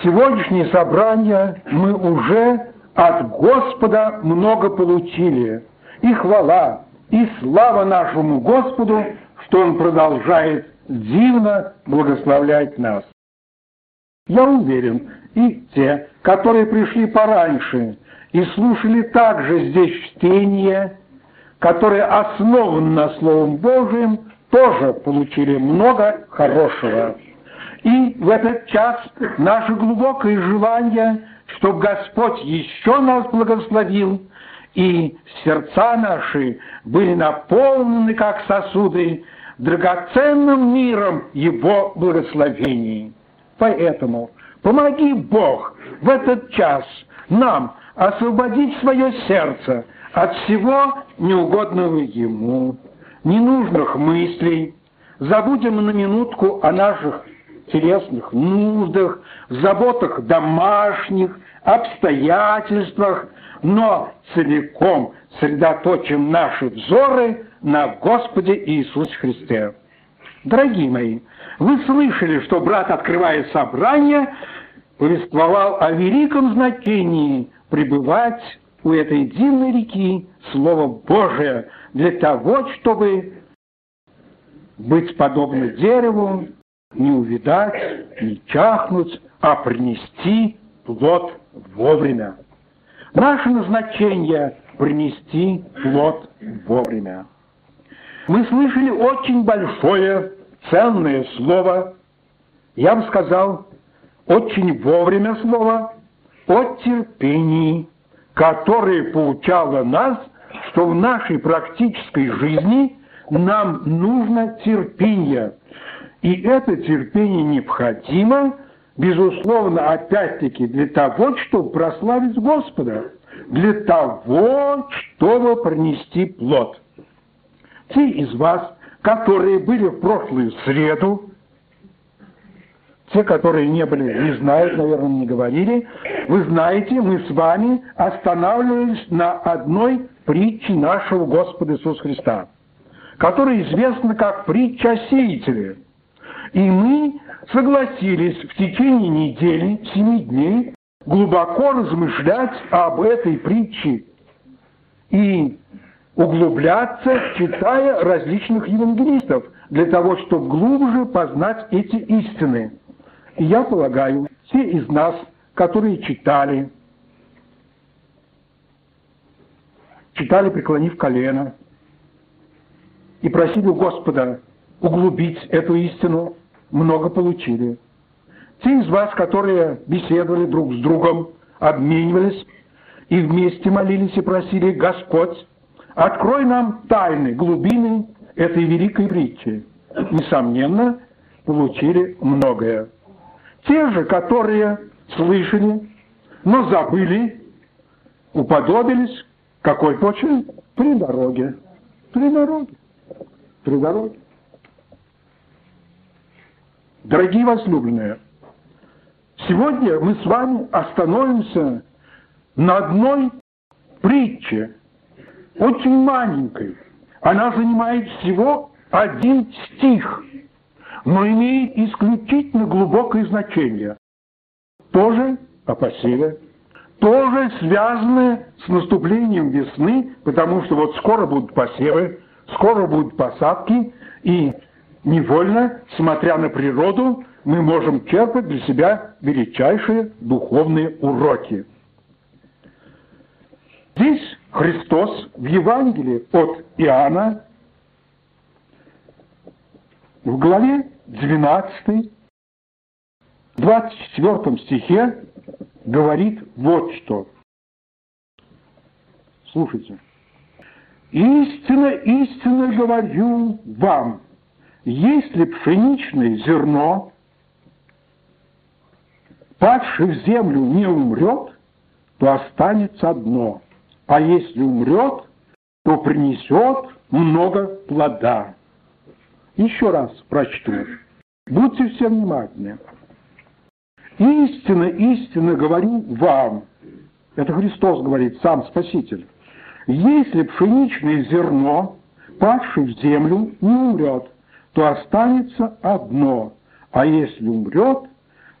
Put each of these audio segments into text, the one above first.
Сегодняшнее собрание мы уже от Господа много получили. И хвала, и слава нашему Господу, что Он продолжает дивно благословлять нас. Я уверен, и те, которые пришли пораньше и слушали также здесь чтение, которое основано на Словом Божьим, тоже получили много хорошего. И в этот час наше глубокое желание, чтобы Господь еще нас благословил, и сердца наши были наполнены, как сосуды, драгоценным миром Его благословений. Поэтому помоги Бог в этот час нам освободить свое сердце от всего неугодного Ему, ненужных мыслей, забудем на минутку о наших телесных нуждах, заботах домашних, обстоятельствах, но целиком сосредоточим наши взоры на Господе Иисусе Христе. Дорогие мои, вы слышали, что брат, открывая собрание, повествовал о великом значении пребывать у этой дивной реки Слово Божие для того, чтобы быть подобно дереву, не увидать, не чахнуть, а принести плод вовремя. Наше назначение – принести плод вовремя. Мы слышали очень большое, ценное слово, я бы сказал, очень вовремя слово о терпении, которое поучало нас, что в нашей практической жизни нам нужно терпение. И это терпение необходимо – безусловно, опять-таки для того, чтобы прославить Господа, для того, чтобы принести плод. Те из вас, которые были в прошлую среду, те, которые не были, не знают, наверное, не говорили, вы знаете, мы с вами останавливались на одной притче нашего Господа Иисуса Христа, которая известна как притча о. И мы согласились в течение недели, семи дней, глубоко размышлять об этой притче и углубляться, читая различных евангелистов, для того, чтобы глубже познать эти истины. И я полагаю, все из нас, которые читали, читали, преклонив колено, и просили Господа углубить эту истину, много получили. Те из вас, которые беседовали друг с другом, обменивались и вместе молились и просили, Господь, открой нам тайны, глубины этой великой притчи. Несомненно, получили многое. Те же, которые слышали, но забыли, уподобились какой почве? При дороге. При дороге. При дороге. Дорогие возлюбленные, сегодня мы с вами остановимся на одной притче, очень маленькой. Она занимает всего один стих, но имеет исключительно глубокое значение. Тоже о посеве, тоже связанное с наступлением весны, потому что вот скоро будут посевы, скоро будут посадки, и невольно, смотря на природу, мы можем черпать для себя величайшие духовные уроки. Здесь Христос в Евангелии от Иоанна в главе 12, 24 стихе говорит вот что. Слушайте. «Истинно, истинно говорю вам, если пшеничное зерно, падшее в землю, не умрет, то останется одно, а если умрет, то принесет много плода. Еще раз прочту. Будьте все внимательны. Истинно, истинно говорю вам, это Христос говорит, сам Спаситель, если пшеничное зерно, падшее в землю, не умрет, то останется одно, а если умрет,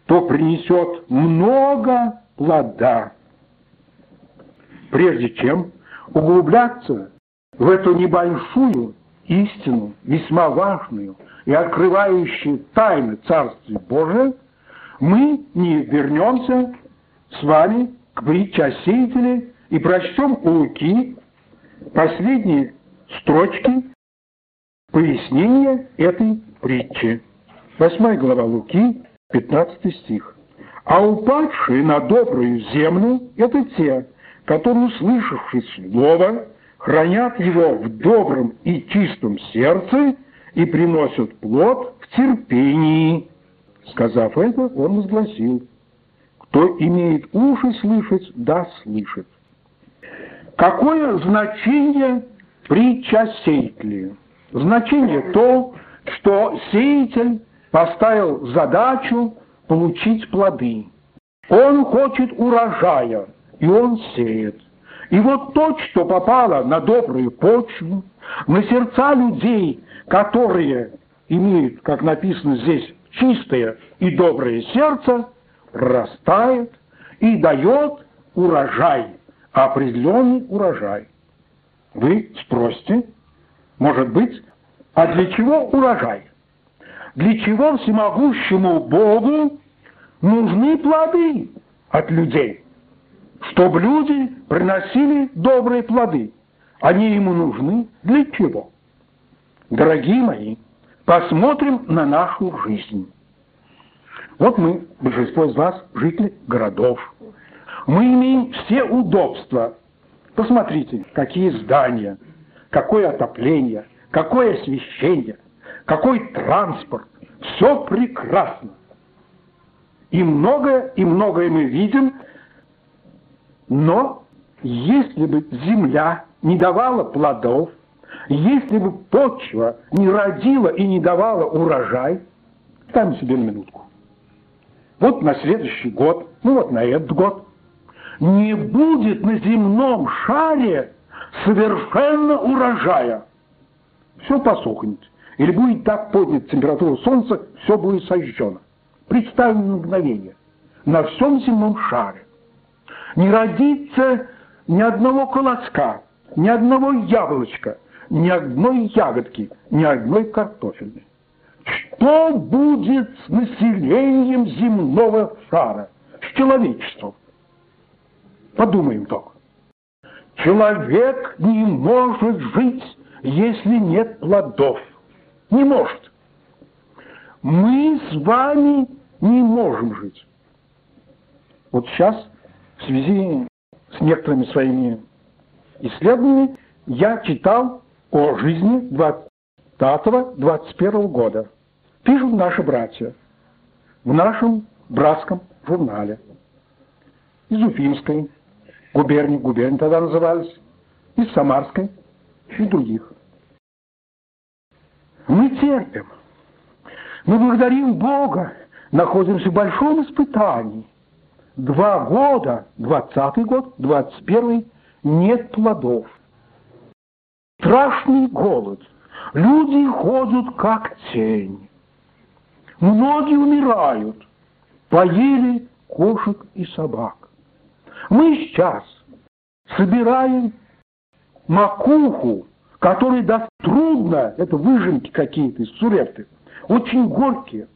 то принесет много плода. Прежде чем углубляться в эту небольшую истину, весьма важную и открывающую тайны Царствия Божия, мы не вернемся с вами к притче о и прочтем у Луки последние строчки пояснения этой притчи. Восьмая глава Луки, 15 стих. «А упадшие на добрую землю – это те, которые, услышавши слово, хранят его в добром и чистом сердце и приносят плод в терпении». Сказав это, он возгласил, «Кто имеет уши слышать, да слышит». Какое значение притча сеятеля? Значение то, что сеятель поставил задачу получить плоды. Он хочет урожая, и он сеет. И вот то, что попало на добрую почву, на сердца людей, которые имеют, как написано здесь, чистое и доброе сердце, растает и дает урожай, определенный урожай. Вы спросите, может быть, а для чего урожай? Для чего всемогущему Богу нужны плоды от людей? Чтобы люди приносили добрые плоды. Они ему нужны для чего? Дорогие мои, посмотрим на нашу жизнь. Вот мы, большинство из вас, жители городов. Мы имеем все удобства. Посмотрите, какие здания, какое отопление, какое освещение, какой транспорт. Все прекрасно. И многое, и многое мы видим, но если бы земля не давала плодов, если бы почва не родила и не давала урожай, ставим себе на минутку. Вот на следующий год, ну вот на этот год, не будет на земном шаре совершенно урожая. Все посохнет. Или будет так поднята температура Солнца, все будет сожжено. Представим мгновение. На всем земном шаре не родится ни одного колоска, ни одного яблочка, ни одной ягодки, ни одной картофельной. Что будет с населением земного шара, с человечеством? Подумаем только. Человек не может жить, если нет плодов. Не может. Мы с вами не можем жить. Вот сейчас в связи с некоторыми своими исследованиями я читал о жизни 20-21 года. Пишут наши братья в нашем братском журнале из Уфимской губернии, губернии тогда назывались, из Самарской и других. Мы терпим. Мы благодарим Бога, находимся в большом испытании. Два года, двадцатый год, двадцать первый, нет плодов. Страшный голод. Люди ходят как тень. Многие умирают. Поели кошек и собак. Мы сейчас собираем макуху, которой даст трудно, это выжимки какие-то из сурепты, очень горькие.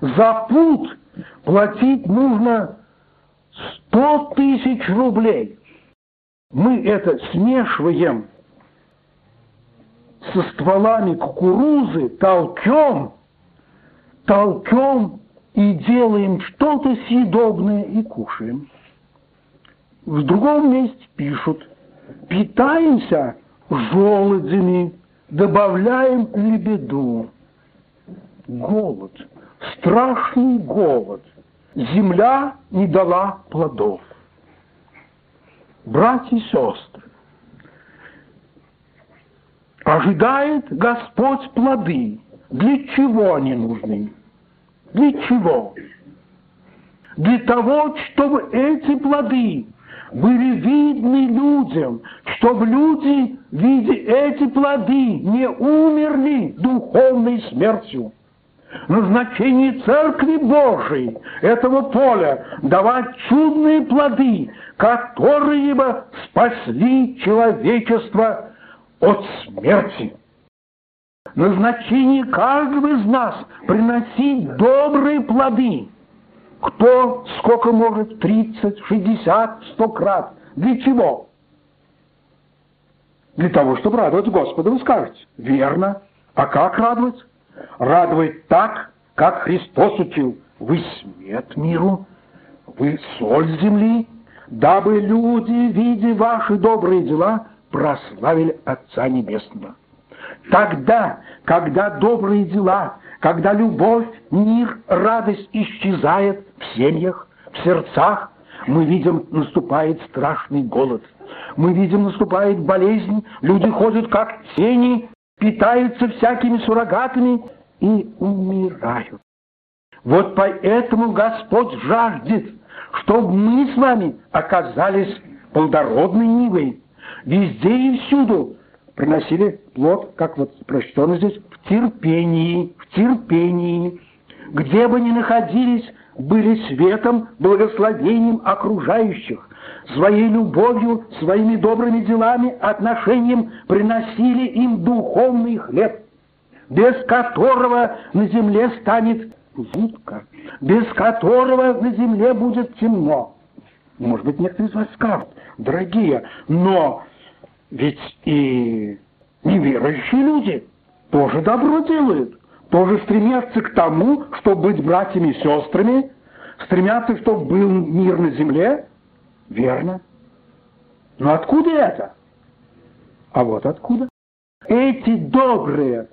За пуд платить нужно 100 тысяч рублей. Мы это смешиваем со стволами кукурузы, толкем, толкем и делаем что-то съедобное и кушаем. В другом месте пишут, питаемся желудями, добавляем лебеду. Голод, страшный голод. Земля не дала плодов. Братья и сестры, ожидает Господь плоды. Для чего они нужны? Для чего? Для того, чтобы эти плоды были видны людям, чтобы люди, видя эти плоды, не умерли духовной смертью, Назначение Церкви Божией, этого поля, давать чудные плоды, которые бы спасли человечество от смерти. Назначение каждого из нас приносить добрые плоды. Кто сколько может, 30, 60, 100 крат. Для чего? Для того, чтобы радовать Господа, вы скажете. Верно. А как радовать? Радовать так, как Христос учил. Вы свет миру, вы соль земли, дабы люди, видя ваши добрые дела, прославили Отца Небесного. Тогда, когда добрые дела, когда любовь, мир, радость исчезает в семьях, в сердцах, мы видим, наступает страшный голод. Мы видим, наступает болезнь, люди ходят как тени, питаются всякими суррогатами и умирают. Вот поэтому Господь жаждет, чтобы мы с вами оказались плодородной нивой, везде и всюду приносили плод, как вот прочтено здесь, в терпении, в терпении, где бы ни находились, были светом, благословением окружающих, своей любовью, своими добрыми делами, отношением приносили им духовный хлеб, без которого на земле станет жутко, без которого на земле будет темно. Может быть, некоторые из вас скажут, дорогие, но ведь и неверующие люди тоже добро делают, тоже стремятся к тому, чтобы быть братьями и сестрами, стремятся, чтобы был мир на земле, Верно. Но откуда это? А вот откуда. Эти добрые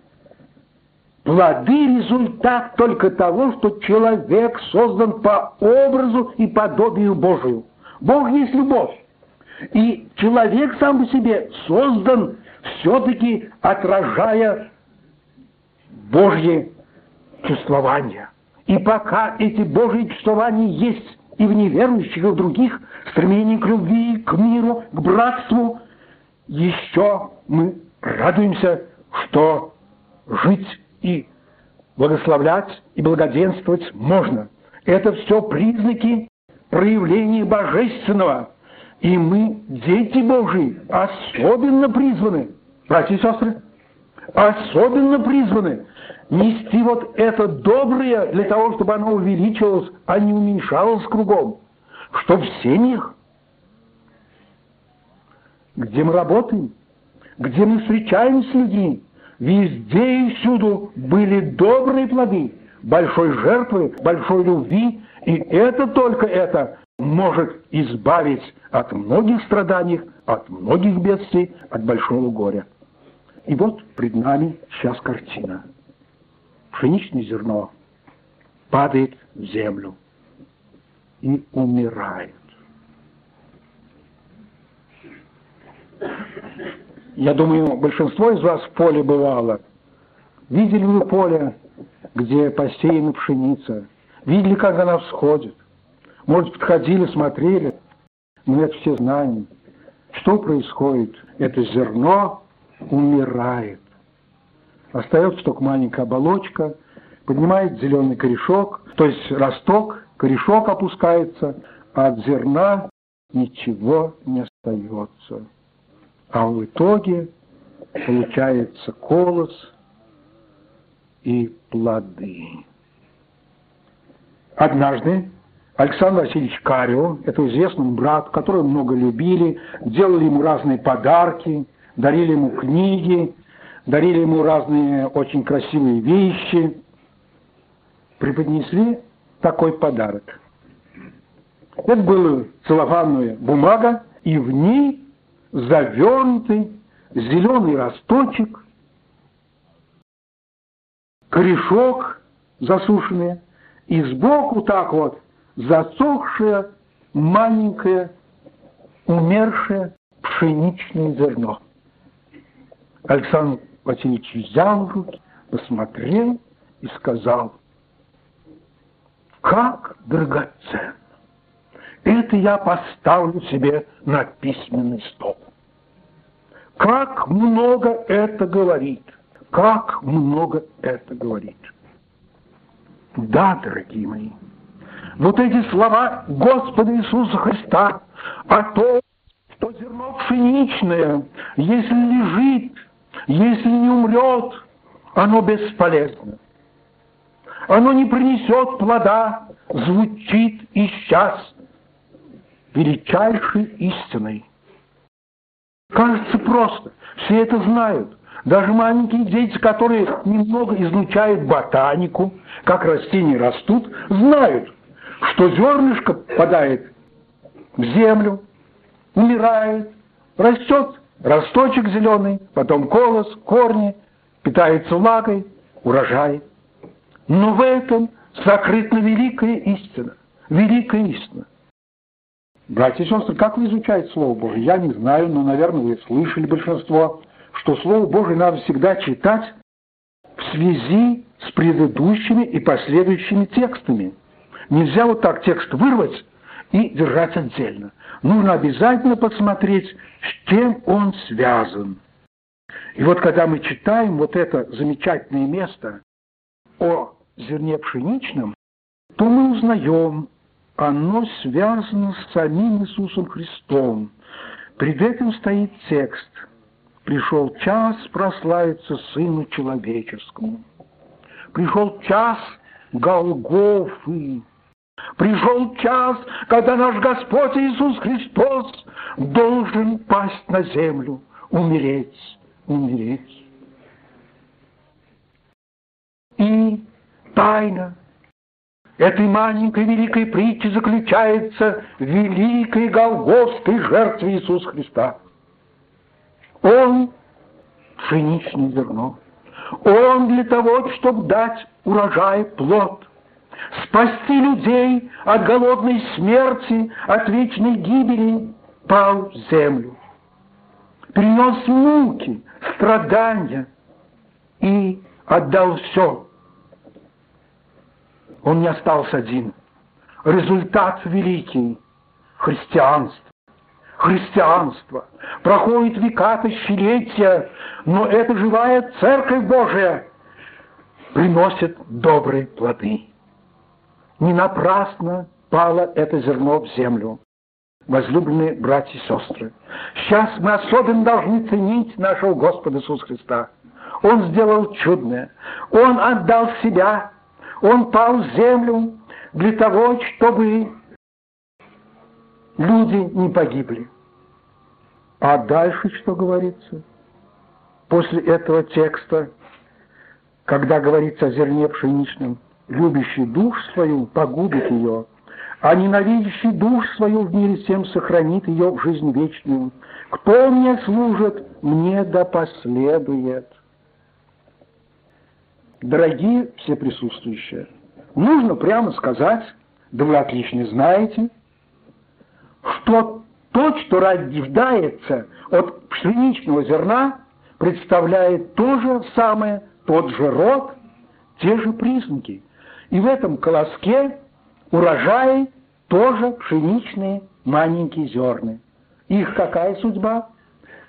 плоды – результат только того, что человек создан по образу и подобию Божию. Бог есть любовь. И человек сам по себе создан все-таки отражая Божье чувствование. И пока эти Божьи чувствования есть и в неверующих, и в других, стремлении к любви, к миру, к братству, еще мы радуемся, что жить и благословлять и благоденствовать можно. Это все признаки проявления божественного. И мы, дети Божьи, особенно призваны, братья и сестры, особенно призваны нести вот это доброе для того, чтобы оно увеличивалось, а не уменьшалось кругом. Что в семьях, где мы работаем, где мы встречаемся с людьми, везде и всюду были добрые плоды, большой жертвы, большой любви, и это только это может избавить от многих страданий, от многих бедствий, от большого горя. И вот пред нами сейчас картина – пшеничное зерно падает в землю и умирает. Я думаю, большинство из вас в поле бывало. Видели вы поле, где посеяна пшеница? Видели, как она всходит? Может, подходили, смотрели? Мы это все знаем. Что происходит? Это зерно умирает. Остается только маленькая оболочка, поднимает зеленый корешок, то есть росток, корешок опускается, а от зерна ничего не остается. А в итоге получается колос и плоды. Однажды Александр Васильевич Карио, это известный брат, которого много любили, делали ему разные подарки, дарили ему книги, дарили ему разные очень красивые вещи, преподнесли такой подарок. Это была целлофанная бумага, и в ней завернутый зеленый росточек, корешок засушенный, и сбоку так вот засохшее маленькое умершее пшеничное зерно. Александр Васильевич взял в руки, посмотрел и сказал, как драгоценно. Это я поставлю себе на письменный стол. Как много это говорит, как много это говорит. Да, дорогие мои, вот эти слова Господа Иисуса Христа о том, что зерно пшеничное, если лежит, если не умрет, оно бесполезно. Оно не принесет плода, звучит и сейчас величайшей истиной. Кажется просто, все это знают. Даже маленькие дети, которые немного изучают ботанику, как растения растут, знают, что зернышко попадает в землю, умирает, растет росточек зеленый, потом колос, корни, питается влагой, урожай. Но в этом сокрыта великая истина, великая истина. Братья и сестры, как вы изучаете Слово Божие? Я не знаю, но, наверное, вы слышали большинство, что Слово Божие надо всегда читать в связи с предыдущими и последующими текстами. Нельзя вот так текст вырвать и держать отдельно. Нужно обязательно посмотреть, с чем он связан. И вот когда мы читаем вот это замечательное место о зерне пшеничном, то мы узнаем, оно связано с самим Иисусом Христом. Пред этим стоит текст «Пришел час прославиться Сыну Человеческому». Пришел час Голгофы. Пришел час, когда наш Господь Иисус Христос должен пасть на землю, умереть, умереть. И тайна этой маленькой великой притчи заключается в великой голгофской жертве Иисуса Христа. Он – пшеничное зерно. Он для того, чтобы дать урожай плод, спасти людей от голодной смерти, от вечной гибели, пал в землю. Принес муки, страдания и отдал все. Он не остался один. Результат великий – христианство. Христианство проходит века тысячелетия, но эта живая Церковь Божия приносит добрые плоды. Не напрасно пало это зерно в землю. Возлюбленные братья и сестры, сейчас мы особенно должны ценить нашего Господа Иисуса Христа. Он сделал чудное. Он отдал себя. Он пал в землю для того, чтобы люди не погибли. А дальше что говорится? После этого текста, когда говорится о зерне пшеничном, любящий душ свою погубит ее, а ненавидящий душ свою в мире всем сохранит ее в жизнь вечную. Кто мне служит, мне да последует. Дорогие все присутствующие, нужно прямо сказать, да вы отлично знаете, что то, что рождается от пшеничного зерна, представляет то же самое, тот же род, те же признаки. И в этом колоске урожаи тоже пшеничные маленькие зерны. Их какая судьба?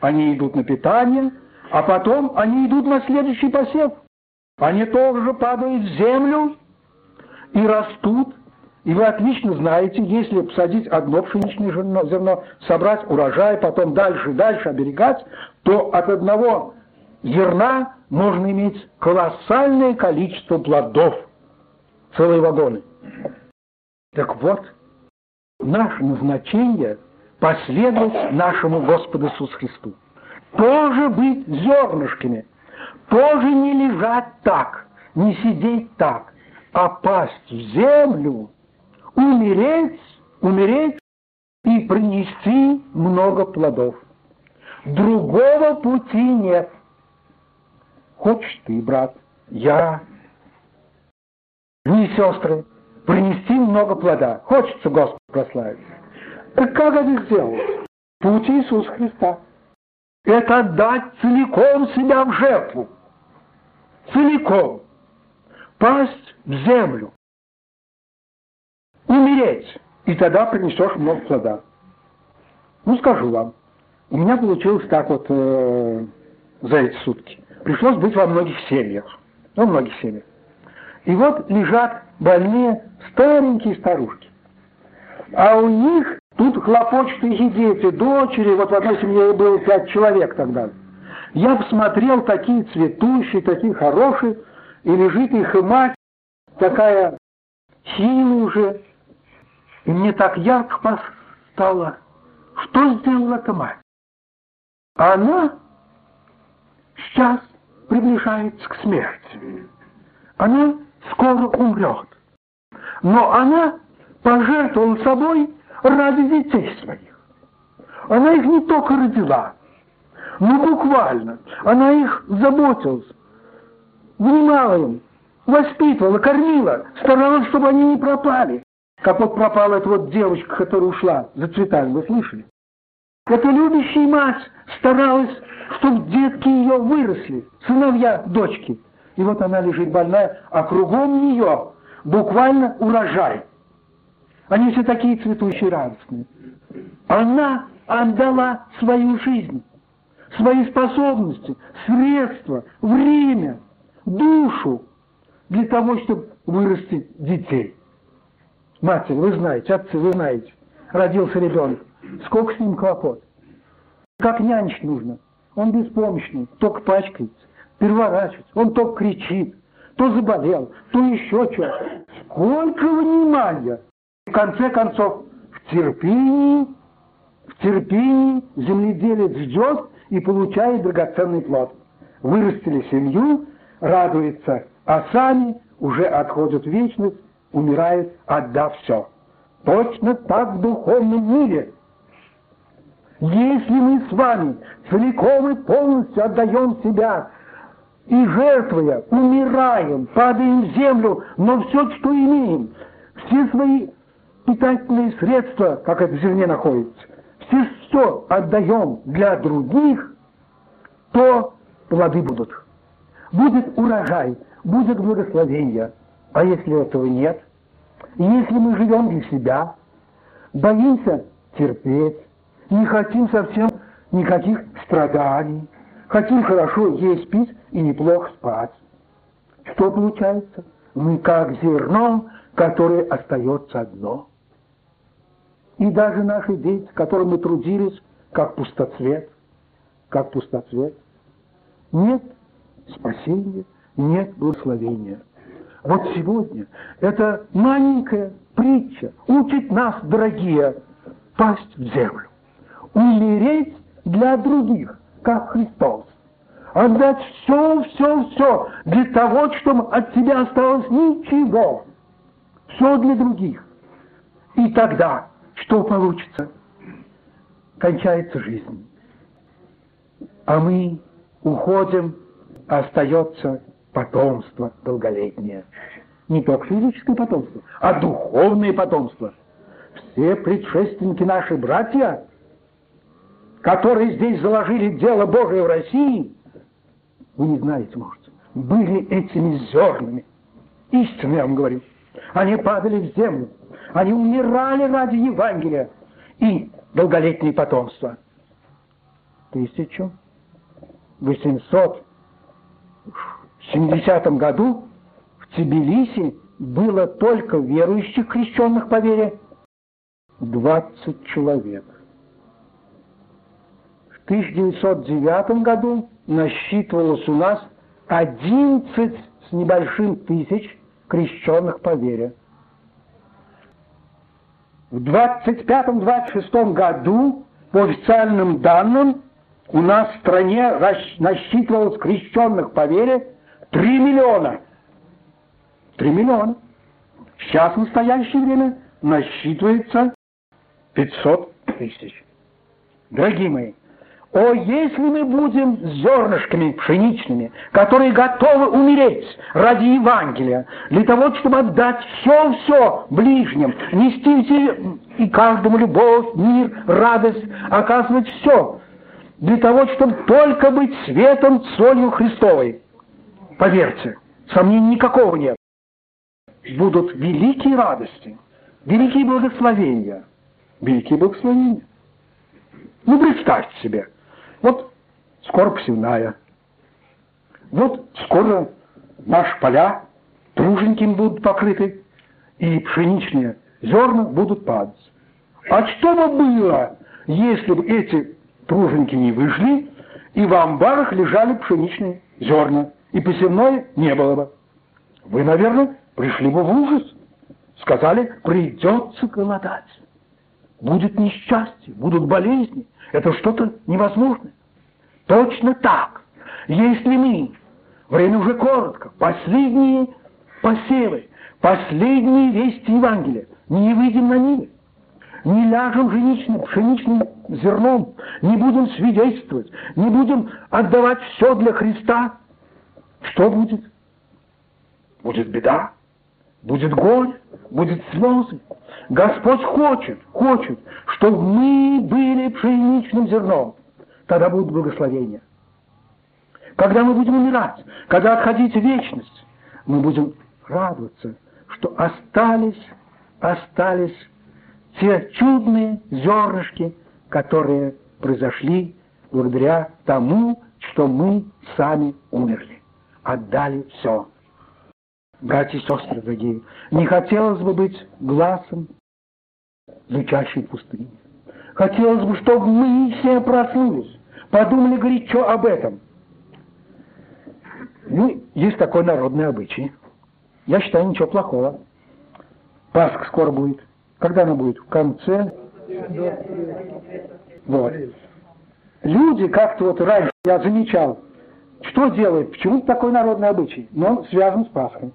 Они идут на питание, а потом они идут на следующий посев. Они тоже падают в землю и растут. И вы отлично знаете, если посадить одно пшеничное зерно, собрать урожай, потом дальше и дальше оберегать, то от одного зерна можно иметь колоссальное количество плодов целые вагоны. Так вот, наше назначение последовать нашему Господу Иисусу Христу. Тоже быть зернышками, тоже не лежать так, не сидеть так, а пасть в землю, умереть, умереть и принести много плодов. Другого пути нет. Хочешь ты, брат, я вы, сестры, принести много плода. Хочется Господу прославить. Так как это сделать? Путь Иисуса Христа. Это отдать целиком себя в жертву. Целиком. Пасть в землю. Умереть. И тогда принесешь много плода. Ну, скажу вам. У меня получилось так вот э, за эти сутки. Пришлось быть во многих семьях. Во многих семьях. И вот лежат больные старенькие старушки. А у них тут хлопочут их дети, дочери, вот в одной семье было пять человек тогда. Я посмотрел, такие цветущие, такие хорошие, и лежит их и мать, такая сильная уже, и мне так ярко стало, что сделала эта мать? Она сейчас приближается к смерти. Она скоро умрет. Но она пожертвовала собой ради детей своих. Она их не только родила, но буквально. Она их заботилась, внимала им, воспитывала, кормила, старалась, чтобы они не пропали. Как вот пропала эта вот девочка, которая ушла за цветами, вы слышали? Эта любящая мать старалась, чтобы детки ее выросли, сыновья, дочки. И вот она лежит больная, а кругом нее буквально урожай. Они все такие цветущие, радостные. Она отдала свою жизнь, свои способности, средства, время, душу для того, чтобы вырастить детей. Матери, вы знаете, отцы, вы знаете, родился ребенок. Сколько с ним хлопот. Как нянчить нужно. Он беспомощный, только пачкается, переворачивается, он только кричит, то заболел, то еще что. Сколько внимания! В конце концов, в терпении, в терпении земледелец ждет и получает драгоценный плод. Вырастили семью, радуется, а сами уже отходят в вечность, умирают, отдав все. Точно так в духовном мире. Если мы с вами целиком и полностью отдаем себя и жертвуя, умираем, падаем в землю, но все, что имеем, все свои питательные средства, как это в зерне находится, все все отдаем для других, то плоды будут. Будет урожай, будет благословение. А если этого нет, если мы живем для себя, боимся терпеть, не хотим совсем никаких страданий, хотим хорошо есть, пить и неплохо спать, что получается? Мы как зерно, которое остается одно. И даже наши дети, которым мы трудились, как пустоцвет, как пустоцвет, нет спасения, нет благословения. Вот сегодня эта маленькая притча учит нас, дорогие, пасть в землю, умереть для других, как Христос, отдать все, все, все для того, чтобы от тебя осталось ничего, все для других. И тогда что получится? Кончается жизнь. А мы уходим, остается потомство долголетнее. Не только физическое потомство, а духовное потомство. Все предшественники наши братья, которые здесь заложили дело Божие в России, вы не знаете, может, были этими зернами. Истинно я вам говорю. Они падали в землю. Они умирали ради Евангелия и долголетнее потомство. Тысячу восемьсот 70 году в Тбилиси было только верующих крещенных по вере 20 человек. В 1909 году насчитывалось у нас 11 с небольшим тысяч крещенных по вере. В 25-26 году, по официальным данным, у нас в стране насчитывалось крещенных по вере 3 миллиона. 3 миллиона. Сейчас в настоящее время насчитывается 500 тысяч. Дорогие мои, о, если мы будем зернышками пшеничными, которые готовы умереть ради Евангелия, для того, чтобы отдать все-все ближним, нести и каждому любовь, мир, радость, оказывать все, для того, чтобы только быть светом, солью Христовой. Поверьте, сомнений никакого нет. Будут великие радости, великие благословения, великие благословения. Ну, представьте себе, вот скоро посевная, вот скоро наши поля, труд труженькими будут покрыты, и пшеничные зерна будут падать. А что бы было, если бы эти труженики не вышли, и в амбарах лежали пшеничные зерна, и посевное не было бы? Вы, наверное, пришли бы в ужас, сказали, придется голодать. Будет несчастье, будут болезни, это что-то невозможное. Точно так, если мы, время уже коротко, последние посевы, последние вести Евангелия, не выйдем на Нивы, не ляжем женичным, пшеничным зерном, не будем свидетельствовать, не будем отдавать все для Христа, что будет? Будет беда, будет горе, будет слезы. Господь хочет, хочет, чтобы мы были пшеничным зерном. Тогда будет благословение. Когда мы будем умирать, когда отходить в вечность, мы будем радоваться, что остались, остались те чудные зернышки, которые произошли благодаря тому, что мы сами умерли, отдали все. Братья и сестры дорогие, не хотелось бы быть глазом звучащей пустыни. Хотелось бы, чтобы мы все проснулись, подумали горячо об этом. Ну, есть такой народный обычай. Я считаю, ничего плохого. Пасха скоро будет. Когда она будет? В конце? Вот. Люди как-то вот раньше, я замечал, что делают, почему такой народный обычай, но связан с Пасхой.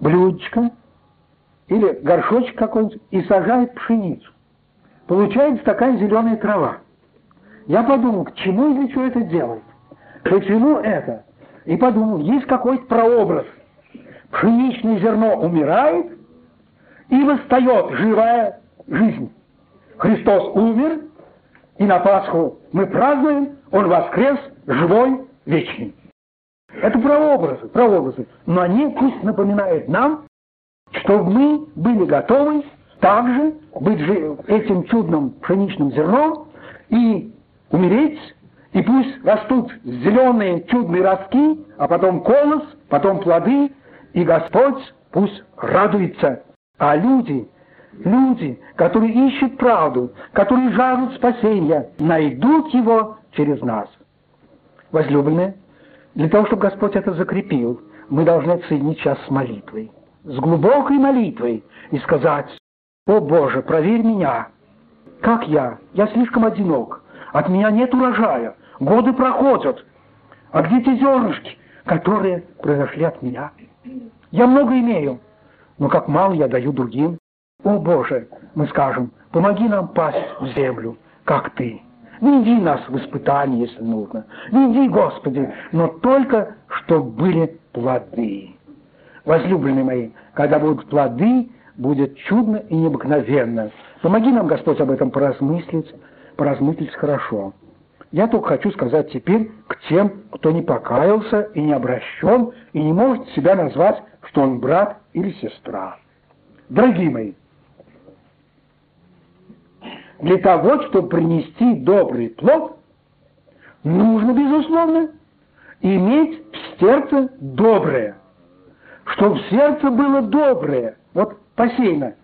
Блюдечко или горшочек какой-нибудь и сажает пшеницу. Получается такая зеленая трава. Я подумал, к чему и для чего это делает? Почему это? И подумал, есть какой-то прообраз. Пшеничное зерно умирает, и восстает живая жизнь. Христос умер, и на Пасху мы празднуем, Он воскрес, живой, вечный. Это прообразы, прообразы. Но они пусть напоминают нам, чтобы мы были готовы также быть этим чудным пшеничным зерном и умереть, и пусть растут зеленые чудные ростки, а потом колос, потом плоды, и Господь пусть радуется а люди, люди, которые ищут правду, которые жаждут спасения, найдут его через нас. Возлюбленные, для того, чтобы Господь это закрепил, мы должны отсоединить час с молитвой, с глубокой молитвой и сказать, «О Боже, проверь меня, как я? Я слишком одинок, от меня нет урожая, годы проходят, а где те зернышки, которые произошли от меня? Я много имею, но как мало я даю другим. О Боже, мы скажем, помоги нам пасть в землю, как Ты. Веди нас в испытание, если нужно. Веди, Господи, но только, чтобы были плоды. Возлюбленные мои, когда будут плоды, будет чудно и необыкновенно. Помоги нам, Господь, об этом поразмыслить, поразмыслить хорошо. Я только хочу сказать теперь к тем, кто не покаялся и не обращен, и не может себя назвать, что он брат или сестра. Дорогие мои, для того, чтобы принести добрый плод, нужно, безусловно, иметь в сердце доброе. Чтобы в сердце было доброе, вот посеяно.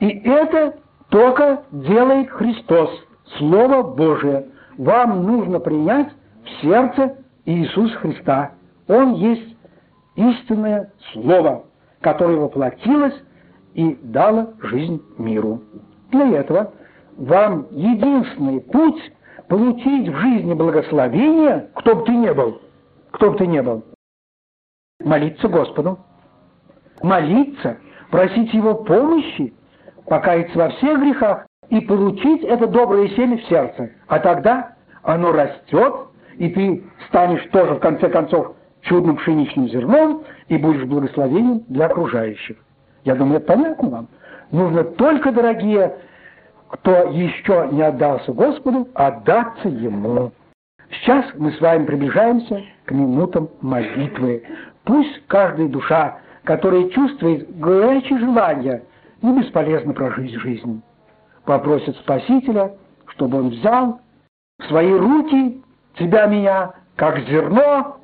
И это только делает Христос, Слово Божие. Вам нужно принять в сердце Иисуса Христа. Он есть истинное Слово, которое воплотилось и дало жизнь миру. Для этого вам единственный путь получить в жизни благословение, кто бы ты ни был, кто бы ты ни был, молиться Господу. Молиться, просить Его помощи, покаяться во всех грехах и получить это доброе семя в сердце. А тогда оно растет, и ты станешь тоже, в конце концов, чудным пшеничным зерном и будешь благословением для окружающих. Я думаю, это понятно вам. Нужно только, дорогие, кто еще не отдался Господу, отдаться Ему. Сейчас мы с вами приближаемся к минутам молитвы. Пусть каждая душа, которая чувствует горячее желание, не бесполезно прожить жизнь, попросит Спасителя, чтобы Он взял в свои руки тебя, меня, как зерно,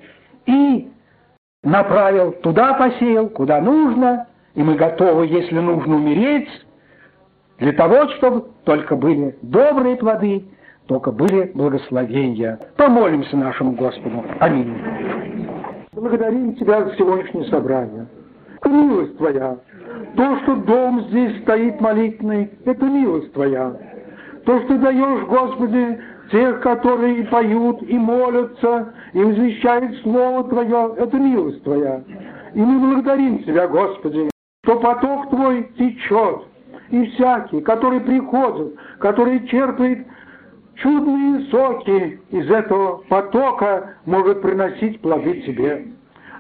и направил, туда посеял, куда нужно, и мы готовы, если нужно, умереть, для того, чтобы только были добрые плоды, только были благословения. Помолимся нашему Господу. Аминь. Благодарим Тебя за сегодняшнее собрание. Милость Твоя. То, что дом здесь стоит молитвенный, это милость Твоя. То, что даешь, Господи, тех, которые и поют, и молятся, и возвещают Слово Твое, это милость Твоя. И мы благодарим Тебя, Господи, что поток Твой течет, и всякий, который приходит, который черпает чудные соки из этого потока, может приносить плоды Тебе.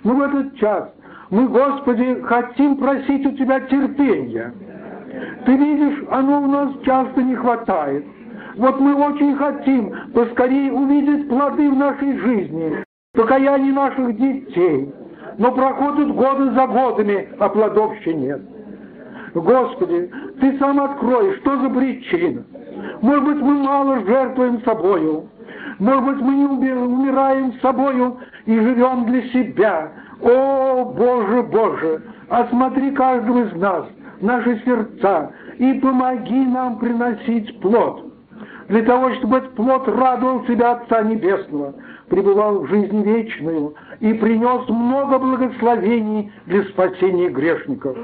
Но в этот час мы, Господи, хотим просить у Тебя терпения. Ты видишь, оно у нас часто не хватает. Вот мы очень хотим поскорее увидеть плоды в нашей жизни, покаяние наших детей. Но проходят годы за годами, а плодов еще нет. Господи, Ты сам откроешь, что за причина. Может быть, мы мало жертвуем собою. Может быть, мы не умираем собою и живем для себя. О, Боже, Боже, осмотри каждого из нас, наши сердца, и помоги нам приносить плод для того, чтобы этот плод радовал себя Отца Небесного, пребывал в жизнь вечную и принес много благословений для спасения грешников.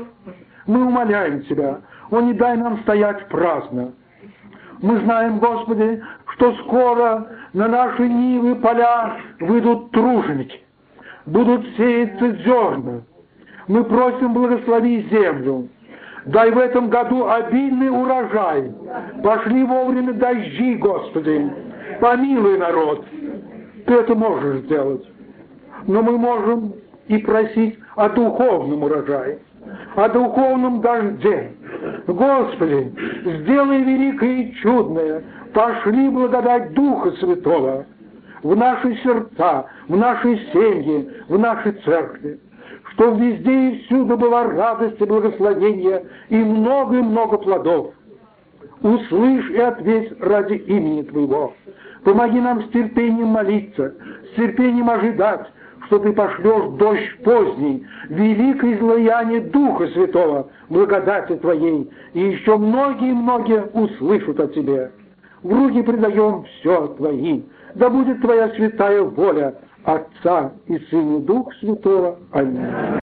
Мы умоляем Тебя, о, не дай нам стоять праздно. Мы знаем, Господи, что скоро на наши нивы поля выйдут труженики, будут сеяться зерна. Мы просим благослови землю, Дай в этом году обильный урожай. Пошли вовремя дожди, Господи. Помилуй народ. Ты это можешь сделать. Но мы можем и просить о духовном урожае, о духовном дожде. Господи, сделай великое и чудное. Пошли благодать Духа Святого в наши сердца, в наши семьи, в наши церкви что везде и всюду была радость и благословение, и много-много плодов. Услышь и ответь ради имени Твоего. Помоги нам с терпением молиться, с терпением ожидать, что Ты пошлешь дождь поздний, великое излияние Духа Святого, благодати Твоей, и еще многие-многие услышат о Тебе. В руки предаем все Твои, да будет Твоя святая воля, Отца и Сына Дух Святого. Аминь.